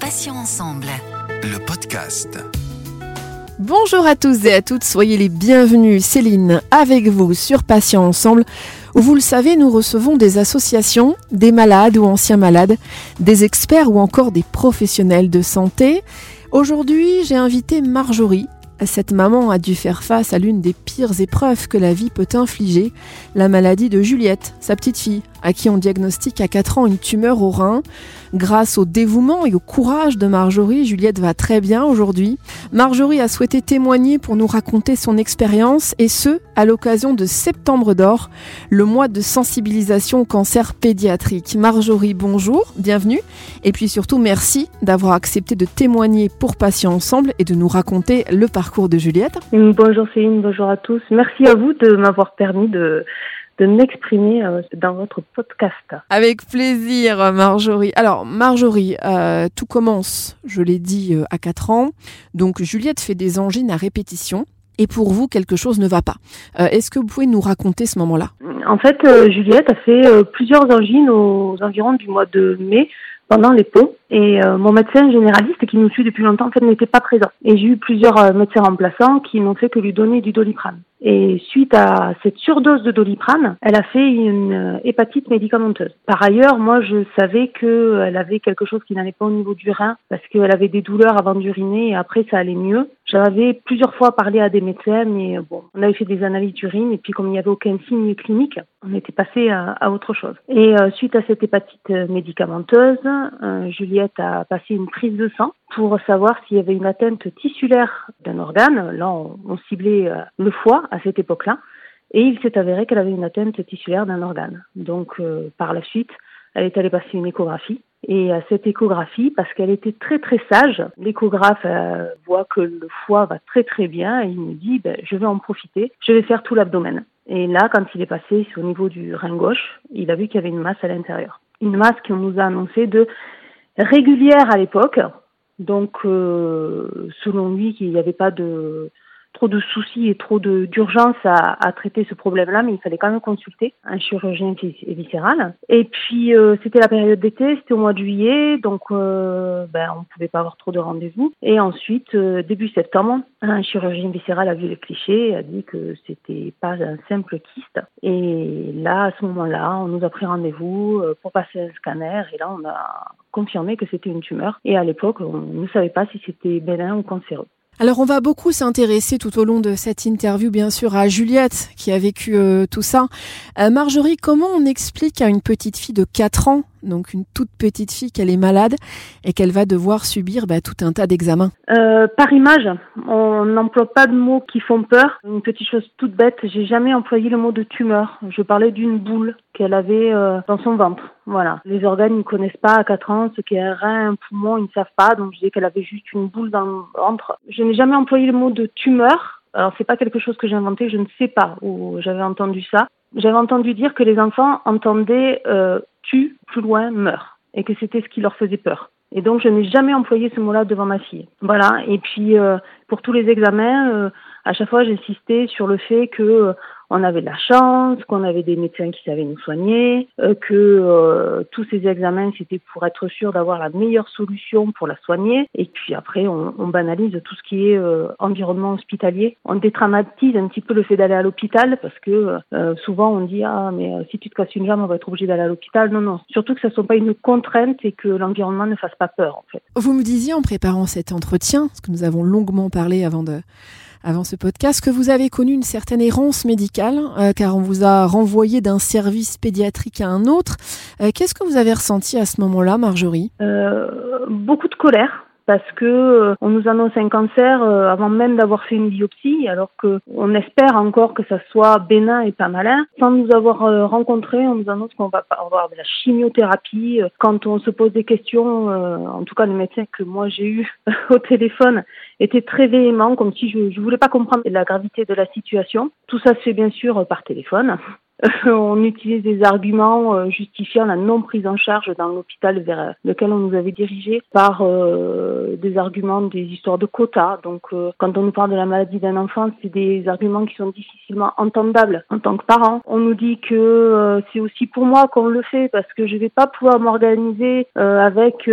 Patients ensemble. Le podcast. Bonjour à tous et à toutes, soyez les bienvenus. Céline avec vous sur Patients Ensemble, où vous le savez, nous recevons des associations, des malades ou anciens malades, des experts ou encore des professionnels de santé. Aujourd'hui, j'ai invité Marjorie. Cette maman a dû faire face à l'une des pires épreuves que la vie peut infliger, la maladie de Juliette, sa petite fille, à qui on diagnostique à 4 ans une tumeur au rein. Grâce au dévouement et au courage de Marjorie, Juliette va très bien aujourd'hui. Marjorie a souhaité témoigner pour nous raconter son expérience et ce, à l'occasion de Septembre d'Or, le mois de sensibilisation au cancer pédiatrique. Marjorie, bonjour, bienvenue. Et puis surtout, merci d'avoir accepté de témoigner pour Patients Ensemble et de nous raconter le parcours de Juliette. Bonjour Céline, bonjour à tous. Merci à vous de m'avoir permis de de m'exprimer euh, dans votre podcast. Avec plaisir, Marjorie. Alors, Marjorie, euh, tout commence, je l'ai dit, euh, à 4 ans. Donc, Juliette fait des angines à répétition. Et pour vous, quelque chose ne va pas. Est-ce que vous pouvez nous raconter ce moment-là? En fait, Juliette a fait plusieurs angines aux environs du mois de mai pendant les pots. Et mon médecin généraliste qui nous suit depuis longtemps en fait n'était pas présent. Et j'ai eu plusieurs médecins remplaçants qui n'ont fait que lui donner du doliprane. Et suite à cette surdose de doliprane, elle a fait une euh, hépatite médicamenteuse. Par ailleurs, moi, je savais qu'elle avait quelque chose qui n'allait pas au niveau du rein parce qu'elle avait des douleurs avant d'uriner et après ça allait mieux. J'avais plusieurs fois parlé à des médecins, mais bon, on avait fait des analyses d'urine et puis comme il n'y avait aucun signe clinique, on était passé à, autre chose. Et euh, suite à cette hépatite médicamenteuse, euh, Juliette a passé une prise de sang pour savoir s'il y avait une atteinte tissulaire d'un organe. Là, on, ciblait le foie à cette époque-là. Et il s'est avéré qu'elle avait une atteinte tissulaire d'un organe. Donc, euh, par la suite, elle est allée passer une échographie. Et à cette échographie, parce qu'elle était très très sage, l'échographe euh, voit que le foie va très très bien et il me dit ben, je vais en profiter, je vais faire tout l'abdomen. Et là, quand il est passé au niveau du rein gauche, il a vu qu'il y avait une masse à l'intérieur. Une masse qu'on nous a annoncé de régulière à l'époque. Donc, euh, selon lui, qu'il n'y avait pas de trop de soucis et trop d'urgence à, traiter ce problème-là, mais il fallait quand même consulter un chirurgien viscéral. Et puis euh, c'était la période d'été, c'était au mois de juillet, donc euh, ben, on ne pouvait pas avoir trop de rendez-vous. Et ensuite, euh, début septembre, un chirurgien viscéral a vu les clichés, a dit que c'était pas un simple kyste. Et là, à ce moment-là, on nous a pris rendez-vous pour passer un scanner, et là on a confirmé que c'était une tumeur. Et à l'époque, on ne savait pas si c'était bénin ou cancéreux. Alors on va beaucoup s'intéresser tout au long de cette interview bien sûr à Juliette qui a vécu euh, tout ça. Euh, Marjorie, comment on explique à une petite fille de 4 ans donc une toute petite fille qu'elle est malade et qu'elle va devoir subir bah, tout un tas d'examens euh, Par image, on n'emploie pas de mots qui font peur. Une petite chose toute bête, j'ai jamais employé le mot de tumeur. Je parlais d'une boule qu'elle avait euh, dans son ventre. Voilà. Les organes ne connaissent pas à 4 ans ce qu'est un rein, un poumon, ils ne savent pas. Donc je disais qu'elle avait juste une boule dans le ventre. Je n'ai jamais employé le mot de tumeur. Alors c'est pas quelque chose que j'ai inventé, je ne sais pas où j'avais entendu ça. J'avais entendu dire que les enfants entendaient euh, plus loin, meurt, et que c'était ce qui leur faisait peur. Et donc je n'ai jamais employé ce mot-là devant ma fille. Voilà. Et puis euh, pour tous les examens, euh, à chaque fois j'insistais sur le fait que euh, on avait de la chance, qu'on avait des médecins qui savaient nous soigner, euh, que euh, tous ces examens c'était pour être sûr d'avoir la meilleure solution pour la soigner. Et puis après, on, banalise tout ce qui est euh, environnement hospitalier. On détramatise un petit peu le fait d'aller à l'hôpital parce que souvent on dit ah mais si tu te casses une jambe, on va être obligé d'aller à l'hôpital. Non non, surtout que ça ne soit pas une contrainte et que l'environnement ne fasse pas peur en fait. Vous me disiez en préparant cet entretien, parce que nous avons longuement parlé avant de avant ce podcast, que vous avez connu une certaine errance médicale, euh, car on vous a renvoyé d'un service pédiatrique à un autre. Euh, qu'est-ce que vous avez ressenti à ce moment-là, Marjorie? Euh, Beaucoup de colère parce que euh, on nous annonce un cancer euh, avant même d'avoir fait une biopsie, alors que on espère encore que ça soit bénin et pas malin. Sans nous avoir euh, rencontrés, on nous annonce qu'on va avoir de la chimiothérapie. Quand on se pose des questions, en tout cas le médecin que moi j'ai eu au téléphone était très véhément, comme si je, je voulais pas comprendre la gravité de la situation. Tout ça se fait bien sûr par téléphone. On utilise des arguments euh, justifiant la non prise en charge dans l'hôpital vers lequel on nous avait dirigé par euh, des arguments, des histoires de quotas. Donc, euh, quand on nous parle de la maladie d'un enfant, c'est des arguments qui sont difficilement entendables en tant que parent. On nous dit que c'est aussi pour moi qu'on le fait parce que je vais pas pouvoir m'organiser avec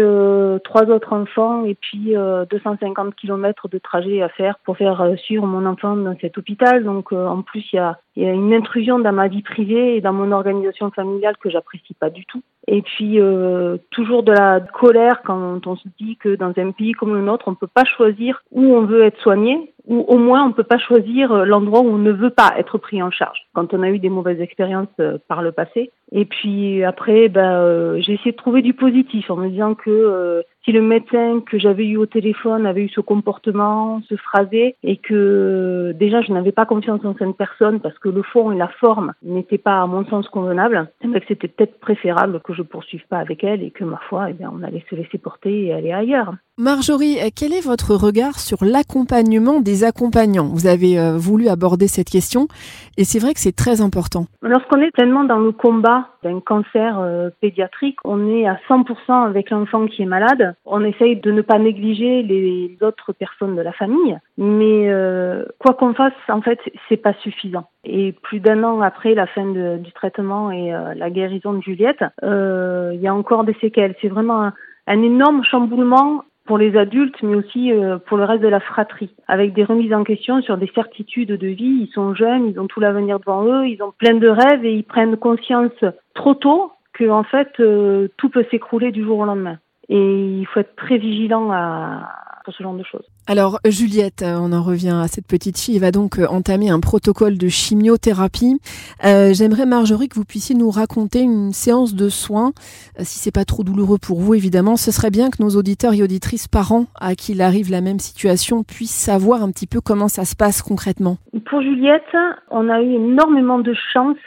trois autres enfants et puis 250 km de trajet à faire pour faire suivre mon enfant dans cet hôpital. Donc, en plus, il y a y a une intrusion dans ma vie privée et dans mon organisation familiale que j'apprécie pas du tout. Et puis euh, toujours de la colère quand on se dit que dans un pays comme le nôtre, on ne peut pas choisir où on veut être soigné, ou au moins on ne peut pas choisir euh, l'endroit où on ne veut pas être pris en charge. Quand on a eu des mauvaises expériences euh, par le passé. Et puis après, ben, j'ai essayé de trouver du positif en me disant que si le médecin que j'avais eu au téléphone avait eu ce comportement, ce phrasé, et que déjà je n'avais pas confiance en cette personne parce que le fond et la forme n'étaient pas à mon sens convenables, eh ben, c'était peut-être préférable que je poursuive pas avec elle et que ma foi, eh bien, on allait se laisser porter et aller ailleurs. Marjorie, quel est votre regard sur l'accompagnement des accompagnants? Vous avez euh, voulu aborder cette question et c'est vrai que c'est très important. Lorsqu'on est pleinement dans le combat d'un cancer euh, pédiatrique, on est à 100% avec l'enfant qui est malade. On essaye de ne pas négliger les autres personnes de la famille, mais euh, quoi qu'on fasse, en fait, c'est pas suffisant. Et plus d'un an après la fin du traitement et la guérison de Juliette, il y a encore des séquelles. C'est vraiment un énorme chamboulement pour les adultes, mais aussi euh, pour le reste de la fratrie, avec des remises en question sur des certitudes de vie. Ils sont jeunes, ils ont tout l'avenir devant eux, ils ont plein de rêves et ils prennent conscience trop tôt que en fait euh, tout peut s'écrouler du jour au lendemain. Et il faut être très vigilant à, ce genre de choses. Alors Juliette, euh, on en revient à cette petite fille, va donc euh, entamer un protocole de chimiothérapie. Euh, J'aimerais Marjorie que vous puissiez nous raconter une séance de soins, euh, si c'est pas trop douloureux pour vous évidemment. Ce serait bien que nos auditeurs et auditrices parents à qui il arrive la même situation puissent savoir un petit peu comment ça se passe concrètement. Pour Juliette, on a eu énormément de chance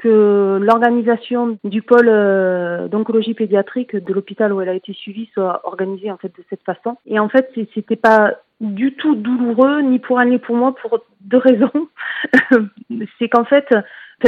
que l'organisation du pôle euh, d'oncologie pédiatrique de l'hôpital où elle a été suivie soit organisée en fait de cette façon. Et en fait, c'était pas du tout douloureux ni pour elle ni pour moi pour deux raisons. c'est qu'en fait,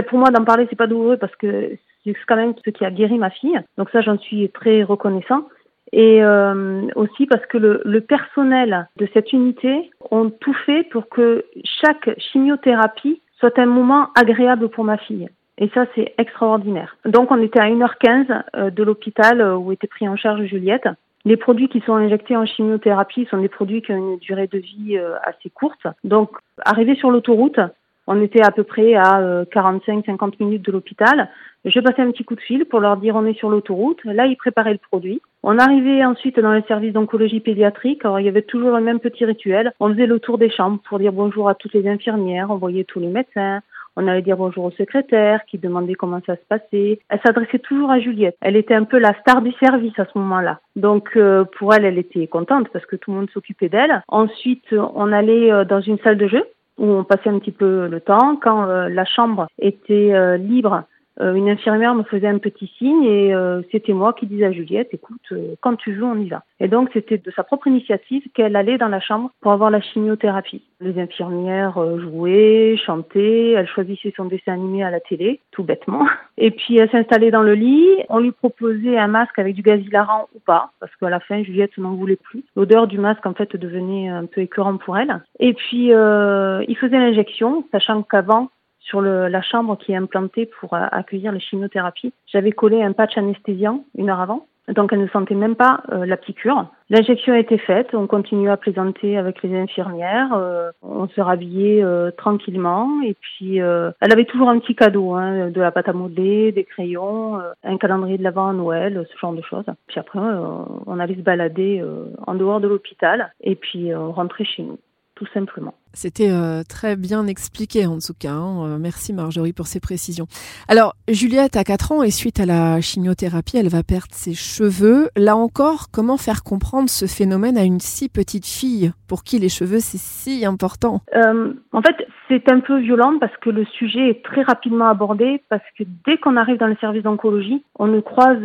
pour moi d'en parler c'est pas douloureux parce que c'est quand même ce qui a guéri ma fille. Donc ça, j'en suis très reconnaissant. Et euh, aussi parce que le, le, personnel de cette unité ont tout fait pour que chaque chimiothérapie soit un moment agréable pour ma fille. Et ça, c'est extraordinaire. Donc, on était à 1h15 euh, de l'hôpital euh, où était pris en charge Juliette. Les produits qui sont injectés en chimiothérapie sont des produits qui ont une durée de vie euh, assez courte. Donc, arrivé sur l'autoroute, on était à peu près à 45-50 minutes de l'hôpital. Je passais un petit coup de fil pour leur dire on est sur l'autoroute. Là, ils préparaient le produit. On arrivait ensuite dans le service d'oncologie pédiatrique. Alors, il y avait toujours le même petit rituel. On faisait le tour des chambres pour dire bonjour à toutes les infirmières. On voyait tous les médecins. On allait dire bonjour au secrétaire qui demandait comment ça se passait. Elle s'adressait toujours à Juliette. Elle était un peu la star du service à ce moment-là. Donc euh, pour elle, elle était contente parce que tout le monde s'occupait d'elle. Ensuite, on allait euh, dans une salle de jeu où on passait un petit peu le temps. Quand euh, la chambre était libre, euh, une infirmière me faisait un petit signe et euh, c'était moi qui disais à Juliette, écoute, euh, quand tu veux, on y va. Et donc c'était de sa propre initiative qu'elle allait dans la chambre pour avoir la chimiothérapie. Les infirmières jouaient, chantaient, elle choisissait son dessin animé à la télé, tout bêtement. Et puis elle s'installait dans le lit, on lui proposait un masque avec du gaz hilarant ou pas, parce qu'à la fin Juliette n'en voulait plus. L'odeur du masque en fait devenait un peu écœurante pour elle. Et puis il faisait l'injection, sachant qu'avant sur le, la chambre qui est implantée pour euh, accueillir les chimiothérapies. J'avais collé un patch anesthésiant une heure avant, donc elle ne sentait même pas euh, la piqûre. L'injection a été faite, on continue à plaisanter avec les infirmières, euh, on se rhabillait tranquillement et puis elle avait toujours un petit cadeau, hein, de la pâte à modeler, des crayons, un calendrier de l'avant à Noël, ce genre de choses. Puis après, on allait se balader en dehors de l'hôpital et puis on rentrait chez nous, tout simplement. C'était euh, très bien expliqué en tout cas. Hein. Euh, merci Marjorie pour ces précisions. Alors Juliette a 4 ans et suite à la chimiothérapie, elle va perdre ses cheveux. Là encore, comment faire comprendre ce phénomène à une si petite fille? Pour qui les cheveux c'est si important? Euh, En fait, c'est un peu violent parce que le sujet est très rapidement abordé parce que dès qu'on arrive dans le service d'oncologie, on ne croise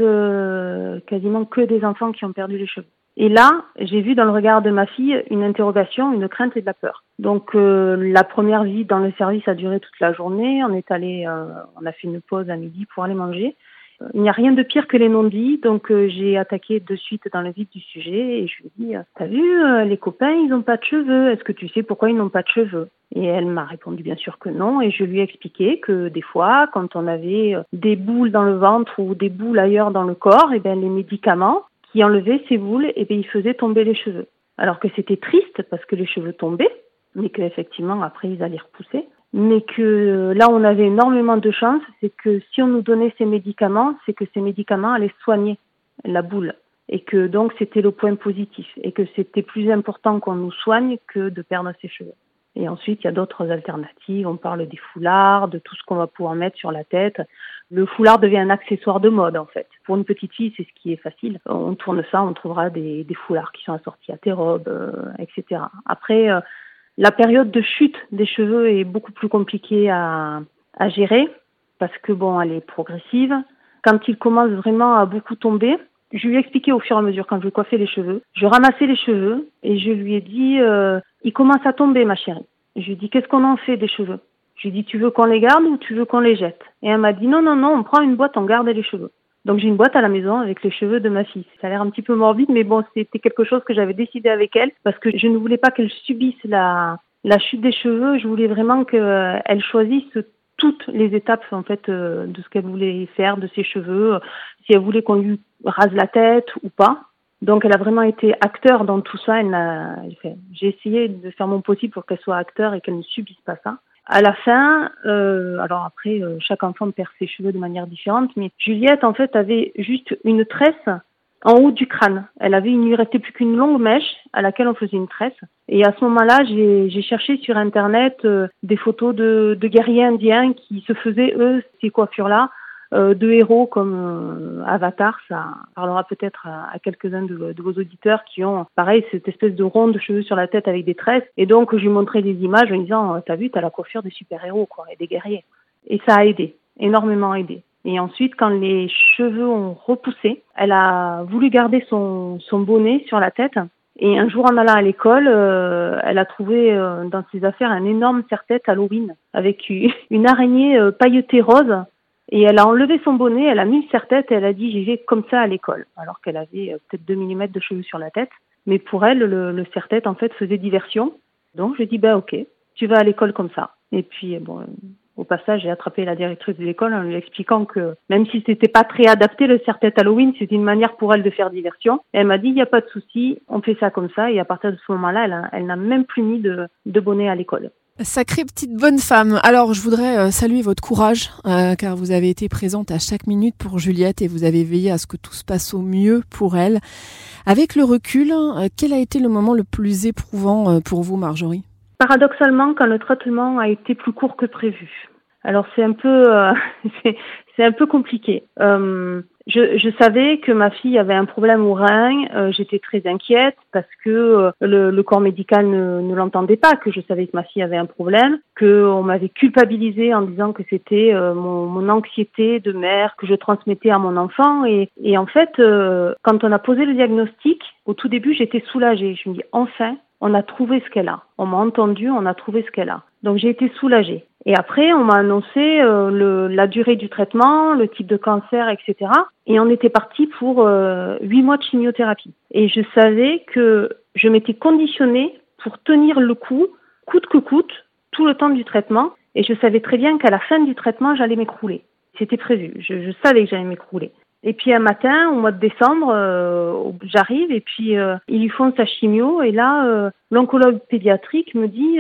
quasiment que des enfants qui ont perdu les cheveux. Et là, j'ai vu dans le regard de ma fille une interrogation, une crainte et de la peur. Donc euh, la première visite dans le service a duré toute la journée. On est allé, euh, on a fait une pause à midi pour aller manger. Il n'y a rien de pire que les non-dits, donc euh, j'ai attaqué de suite dans le vif du sujet et je lui ai dit T'as vu, les copains, ils n'ont pas de cheveux. Est-ce que tu sais pourquoi ils n'ont pas de cheveux? Et elle m'a répondu bien sûr que non. Et je lui ai expliqué que des fois, quand on avait des boules dans le ventre ou des boules ailleurs dans le corps, et eh bien les médicaments qui enlevaient ces boules, et eh bien ils faisaient tomber les cheveux. Alors que c'était triste parce que les cheveux tombaient, mais qu'effectivement après ils allaient repousser. Mais que là on avait énormément de chance, c'est que si on nous donnait ces médicaments, c'est que ces médicaments allaient soigner la boule. Et que donc c'était le point positif. Et que c'était plus important qu'on nous soigne que de perdre ses cheveux. Et ensuite, il y a d'autres alternatives. On parle des foulards, de tout ce qu'on va pouvoir mettre sur la tête. Le foulard devient un accessoire de mode, en fait. Pour une petite fille, c'est ce qui est facile. On tourne ça, on trouvera des, foulards qui sont assortis à tes robes, euh, etc. Après, euh, la période de chute des cheveux est beaucoup plus compliquée à, à gérer parce que bon, elle est progressive. Quand il commence vraiment à beaucoup tomber, je lui ai expliqué au fur et à mesure quand je lui coiffais les cheveux. Je ramassais les cheveux et je lui ai dit euh, il commence à tomber ma chérie. Je lui dit qu'est-ce qu'on en fait des cheveux? Je lui dit tu veux qu'on les garde ou tu veux qu'on les jette? Et elle m'a dit non non non, on prend une boîte, on garde les cheveux. Donc j'ai une boîte à la maison avec les cheveux de ma fille. Ça a l'air un petit peu morbide, mais bon, c'était quelque chose que j'avais décidé avec elle parce que je ne voulais pas qu'elle subisse la, la chute des cheveux. Je voulais vraiment qu'elle choisisse toutes les étapes en fait euh, de ce qu'elle voulait faire de ses cheveux, si elle voulait qu'on lui rase la tête ou pas. Donc elle a vraiment été acteur dans tout ça. J'ai essayé de faire mon possible pour qu'elle soit acteur et qu'elle ne subisse pas ça à la fin, euh, alors après, euh, chaque enfant perd ses cheveux de manière différente, mais Juliette, en fait, avait juste une tresse en haut du crâne. Elle avait, il ne lui restait plus qu'une longue mèche à laquelle on faisait une tresse. Et à ce moment-là, j'ai cherché sur Internet euh, des photos de, de guerriers indiens qui se faisaient, eux, ces coiffures-là. Euh, de héros comme euh, Avatar, ça parlera peut-être à, quelques-uns de, vos auditeurs qui ont, pareil, cette espèce de ronde de cheveux sur la tête avec des tresses. Et donc, je lui montrais des images en disant, t'as vu, t'as la coiffure des super-héros, quoi, et des guerriers. Et ça a aidé, énormément aidé. Et ensuite, quand les cheveux ont repoussé, elle a voulu garder son, bonnet sur la tête. Et un jour, en allant à l'école, euh, elle a trouvé dans ses affaires un énorme serre-tête Halloween avec une araignée pailletée rose et elle a enlevé son bonnet, elle a mis le serre-tête et elle a dit j'y vais comme ça à l'école. Alors qu'elle avait euh, peut-être 2 mm de cheveux sur la tête. Mais pour elle, le, le serre-tête en fait faisait diversion. Donc je dis ben ok, tu vas à l'école comme ça. Et puis euh, bon, au passage, j'ai attrapé la directrice de l'école en lui expliquant que même si c'était pas très adapté le serre-tête Halloween, c'était une manière pour elle de faire diversion. Elle m'a dit il n'y a pas de souci, on fait ça comme ça. Et à partir de ce moment-là, elle, n'a même plus mis de bonnet à l'école. Sacrée petite bonne femme. Alors, je voudrais euh, saluer votre courage, euh, car vous avez été présente à chaque minute pour Juliette et vous avez veillé à ce que tout se passe au mieux pour elle. Avec le recul, euh, quel a été le moment le plus éprouvant pour vous, Marjorie? Paradoxalement, quand le traitement a été plus court que prévu. Alors, c'est un peu, c'est un peu compliqué. Je, je, savais que ma fille avait un problème au rein. Euh, j'étais très inquiète parce que euh, le, le, corps médical ne, ne l'entendait pas, que je savais que ma fille avait un problème, que on m'avait culpabilisé en disant que c'était euh, mon, mon, anxiété de mère que je transmettais à mon enfant. Et, et en fait, quand on a posé le diagnostic, au tout début, j'étais soulagée. Je me dis enfin, on a trouvé ce qu'elle a. On m'a entendu, on a trouvé ce qu'elle a. Donc j'ai été soulagée. Et après, on m'a annoncé euh, la durée du traitement, le type de cancer, etc. Et on était parti pour euh, huit mois de chimiothérapie. Et je savais que je m'étais conditionnée pour tenir le coup, coûte que coûte, tout le temps du traitement. Et je savais très bien qu'à la fin du traitement, j'allais m'écrouler. C'était prévu. Je, savais que j'allais m'écrouler. Et puis un matin, au mois de décembre, euh, j'arrive et puis ils lui font sa chimio. Et là, l'oncologue pédiatrique me dit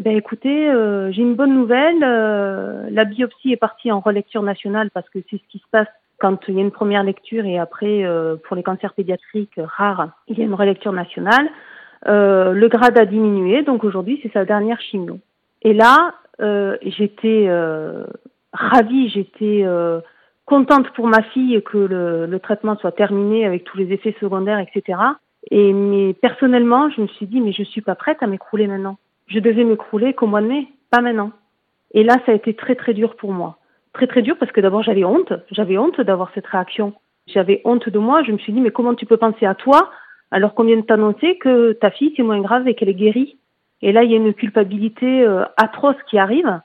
eh ben écoutez, euh, j'ai une bonne nouvelle. Euh, la biopsie est partie en relecture nationale parce que c'est ce qui se passe quand il y a une première lecture et après, euh, pour les cancers pédiatriques rares, il y a une relecture nationale. le grade a diminué, donc aujourd'hui c'est sa dernière chimio. Et là, j'étais ravie, j'étais contente pour ma fille que le, traitement soit terminé avec tous les effets secondaires, etc. Et mais personnellement, je me suis dit mais je suis pas prête à m'écrouler maintenant je devais m'écrouler qu'au mois de mai, pas maintenant. Et là, ça a été très très dur pour moi. Très très dur parce que d'abord j'avais honte, j'avais honte d'avoir cette réaction. J'avais honte de moi, je me suis dit mais comment tu peux penser à toi alors qu'on vient de t'annoncer que ta fille c'est moins grave et qu'elle est guérie? Et là, il y a une culpabilité euh, atroce qui arrive.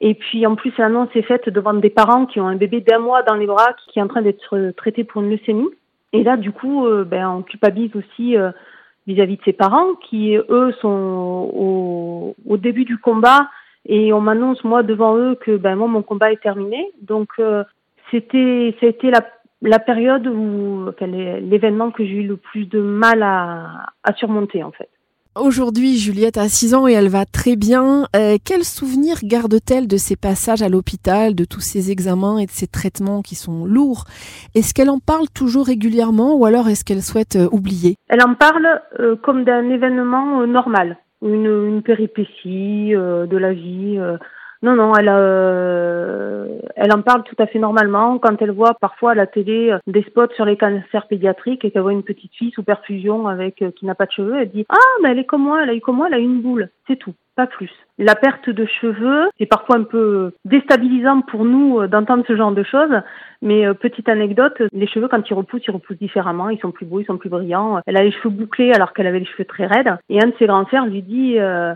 Et puis en plus, l'annonce est faite devant des parents qui ont un bébé d'un mois dans les bras qui est en train d'être traité pour une leucémie. Et là, du coup, euh, ben, on culpabilise aussi euh, vis-à-vis de ses parents qui, eux, sont au, au, début du combat. Et on m'annonce, moi, devant eux, que ben, moi, mon combat est terminé. Donc, c'était, ça a été la la période où, enfin, l'événement que j'ai eu le plus de mal à, à surmonter en fait. Aujourd'hui, Juliette a 6 ans et elle va très bien. Euh, quel souvenir garde-t-elle de ces passages à l'hôpital, de tous ces examens et de ces traitements qui sont lourds? Est-ce qu'elle en parle toujours régulièrement ou alors est-ce qu'elle souhaite euh, oublier? Elle en parle euh, comme d'un événement normal, une, une péripétie de la vie non, non, elle, euh, elle en parle tout à fait normalement. Quand elle voit parfois à la télé euh, des spots sur les cancers pédiatriques et qu'elle voit une petite fille sous perfusion avec euh, qui n'a pas de cheveux, elle dit ah mais elle est comme moi, elle a eu comme moi, elle a une boule, c'est tout, pas plus. La perte de cheveux, c'est parfois un peu déstabilisant pour nous d'entendre ce genre de choses, mais petite anecdote, les cheveux quand ils repoussent, ils repoussent différemment, ils sont plus beaux, ils sont plus brillants. Elle a les cheveux bouclés alors qu'elle avait les cheveux très raides, et un de ses grands frères lui dit euh,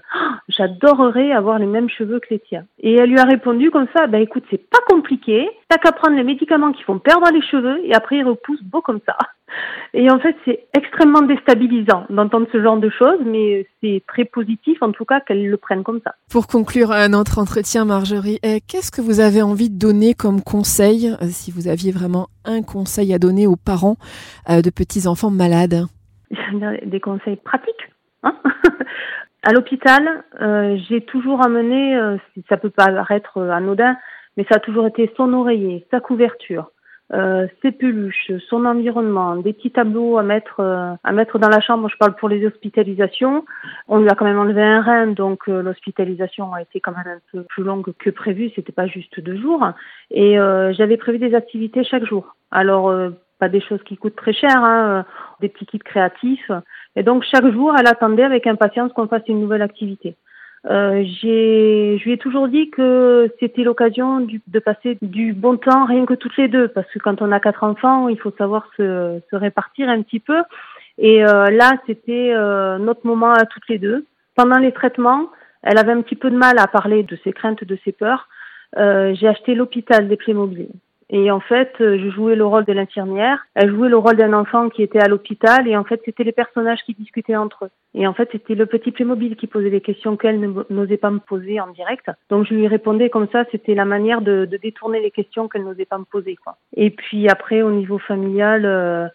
j'adorerais avoir les mêmes cheveux que les tiens. Et elle lui a répondu comme ça, bah écoute, c'est pas compliqué, t'as qu'à prendre les médicaments qui font perdre les cheveux et après ils repoussent beau comme ça. Et en fait, c'est extrêmement déstabilisant d'entendre ce genre de choses, mais c'est très positif en tout cas qu'elle le prenne comme ça. Pour conclure notre entretien, Marjorie, eh, qu'est-ce que vous avez envie de donner comme conseil, euh, si vous aviez vraiment un conseil à donner aux parents euh, de petits enfants malades? Des conseils pratiques. Hein À l'hôpital, euh, j'ai toujours amené, ça peut paraître anodin, mais ça a toujours été son oreiller, sa couverture, euh, ses peluches, son environnement, des petits tableaux à mettre euh, à mettre dans la chambre. Je parle pour les hospitalisations. On lui a quand même enlevé un rein, donc l'hospitalisation a été quand même un peu plus longue que prévu. C'était pas juste deux jours. Et j'avais prévu des activités chaque jour. Alors pas des choses qui coûtent très cher, hein, des petits kits créatifs. Et donc chaque jour, elle attendait avec impatience qu'on fasse une nouvelle activité. Euh, j'ai, je lui ai toujours dit que c'était l'occasion de passer du bon temps rien que toutes les deux, parce que quand on a quatre enfants, il faut savoir se, se répartir un petit peu. Et euh, là, c'était euh, notre moment à toutes les deux. Pendant les traitements, elle avait un petit peu de mal à parler de ses craintes, de ses peurs. Euh, j'ai acheté l'hôpital des Playmobil. Et en fait, euh, je jouais le rôle de l'infirmière. Elle jouait le rôle d'un enfant qui était à l'hôpital. Et en fait, c'était les personnages qui discutaient entre eux. Et en fait, c'était le petit Playmobil qui posait les questions qu'elle n'osait pas me poser en direct. Donc, je lui répondais comme ça. C'était la manière de, de, détourner les questions qu'elle n'osait pas me poser. Quoi. Et puis après, au niveau familial, euh,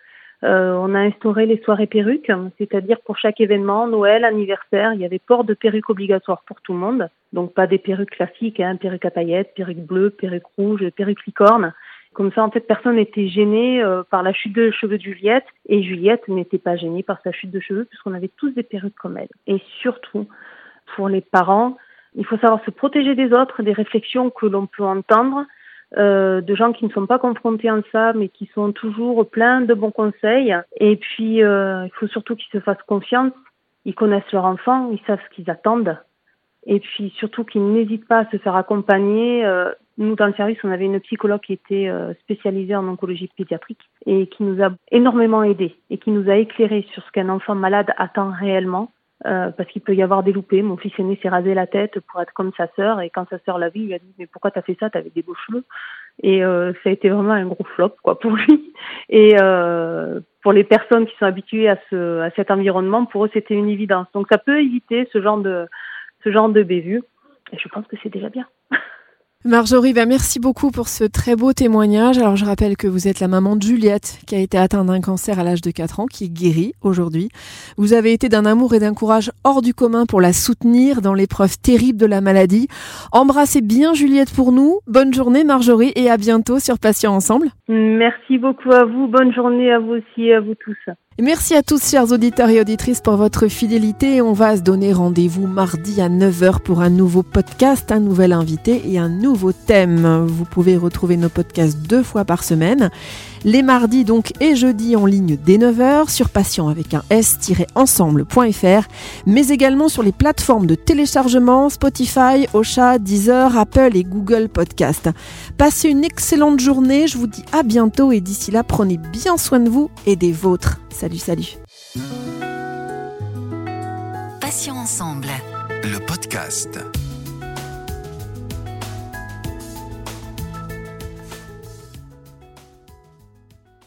euh, on a instauré les soirées perruques, c'est-à-dire pour chaque événement, Noël, anniversaire, il y avait port de perruques obligatoire pour tout le monde. Donc pas des perruques classiques, hein, perruques à paillettes, perruques bleues, perruques rouges, perruques licornes. Comme ça, en fait, personne n'était gêné euh, par la chute de cheveux de Juliette et Juliette n'était pas gênée par sa chute de cheveux puisqu'on avait tous des perruques comme elle. Et surtout, pour les parents, il faut savoir se protéger des autres, des réflexions que l'on peut entendre, euh, de gens qui ne sont pas confrontés en ça, mais qui sont toujours pleins de bons conseils. Et puis, euh, il faut surtout qu'ils se fassent confiance. Ils connaissent leur enfant, ils savent ce qu'ils attendent. Et puis surtout qu'ils n'hésitent pas à se faire accompagner. Euh, nous, dans le service, on avait une psychologue qui était euh, spécialisée en oncologie pédiatrique et qui nous a énormément aidés et qui nous a éclairé sur ce qu'un enfant malade attend réellement euh, parce qu'il peut y avoir des loupés. Mon fils aîné s'est rasé la tête pour être comme sa sœur, et quand sa sœur l'a vu, il a dit mais pourquoi t'as fait ça? T'avais des beaux cheveux. Et euh, ça a été vraiment un gros flop quoi pour lui. Et euh, pour les personnes qui sont habituées à ce à cet environnement, pour eux c'était une évidence. Donc ça peut éviter ce genre de ce genre de bévue. Et je pense que c'est déjà bien. Marjorie, bah merci beaucoup pour ce très beau témoignage. Alors je rappelle que vous êtes la maman de Juliette qui a été atteinte d'un cancer à l'âge de 4 ans, qui est guérie aujourd'hui. Vous avez été d'un amour et d'un courage hors du commun pour la soutenir dans l'épreuve terrible de la maladie. Embrassez bien Juliette pour nous. Bonne journée Marjorie et à bientôt sur Patient Ensemble. Merci beaucoup à vous. Bonne journée à vous aussi et à vous tous. Merci à tous, chers auditeurs et auditrices, pour votre fidélité. On va se donner rendez-vous mardi à 9h pour un nouveau podcast, un nouvel invité et un nouveau thème. Vous pouvez retrouver nos podcasts deux fois par semaine les mardis donc et jeudis en ligne dès 9h sur patient avec un s-ensemble.fr, mais également sur les plateformes de téléchargement Spotify, Ocha, Deezer, Apple et Google Podcast. Passez une excellente journée, je vous dis à bientôt et d'ici là prenez bien soin de vous et des vôtres. Salut salut Patients ensemble. Le podcast.